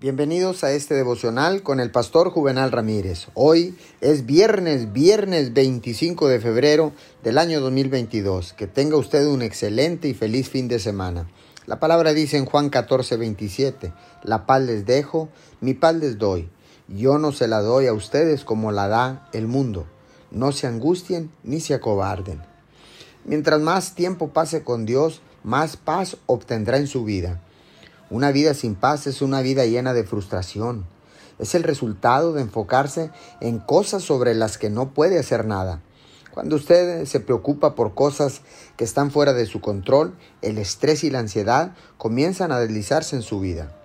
Bienvenidos a este devocional con el pastor Juvenal Ramírez. Hoy es viernes, viernes 25 de febrero del año 2022. Que tenga usted un excelente y feliz fin de semana. La palabra dice en Juan 14, 27, La paz les dejo, mi paz les doy. Yo no se la doy a ustedes como la da el mundo. No se angustien ni se acobarden. Mientras más tiempo pase con Dios, más paz obtendrá en su vida. Una vida sin paz es una vida llena de frustración. Es el resultado de enfocarse en cosas sobre las que no puede hacer nada. Cuando usted se preocupa por cosas que están fuera de su control, el estrés y la ansiedad comienzan a deslizarse en su vida.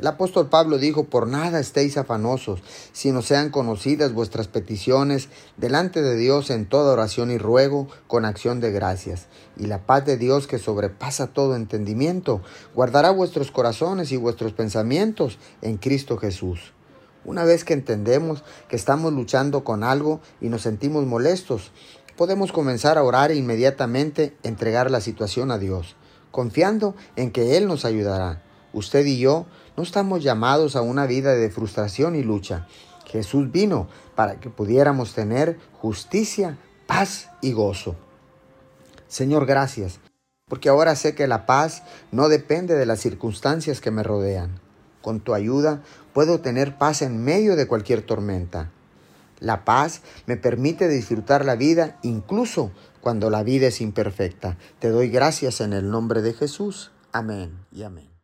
El apóstol Pablo dijo, por nada estéis afanosos, sino sean conocidas vuestras peticiones delante de Dios en toda oración y ruego con acción de gracias. Y la paz de Dios que sobrepasa todo entendimiento, guardará vuestros corazones y vuestros pensamientos en Cristo Jesús. Una vez que entendemos que estamos luchando con algo y nos sentimos molestos, podemos comenzar a orar e inmediatamente entregar la situación a Dios, confiando en que Él nos ayudará. Usted y yo no estamos llamados a una vida de frustración y lucha. Jesús vino para que pudiéramos tener justicia, paz y gozo. Señor, gracias, porque ahora sé que la paz no depende de las circunstancias que me rodean. Con tu ayuda puedo tener paz en medio de cualquier tormenta. La paz me permite disfrutar la vida incluso cuando la vida es imperfecta. Te doy gracias en el nombre de Jesús. Amén y amén.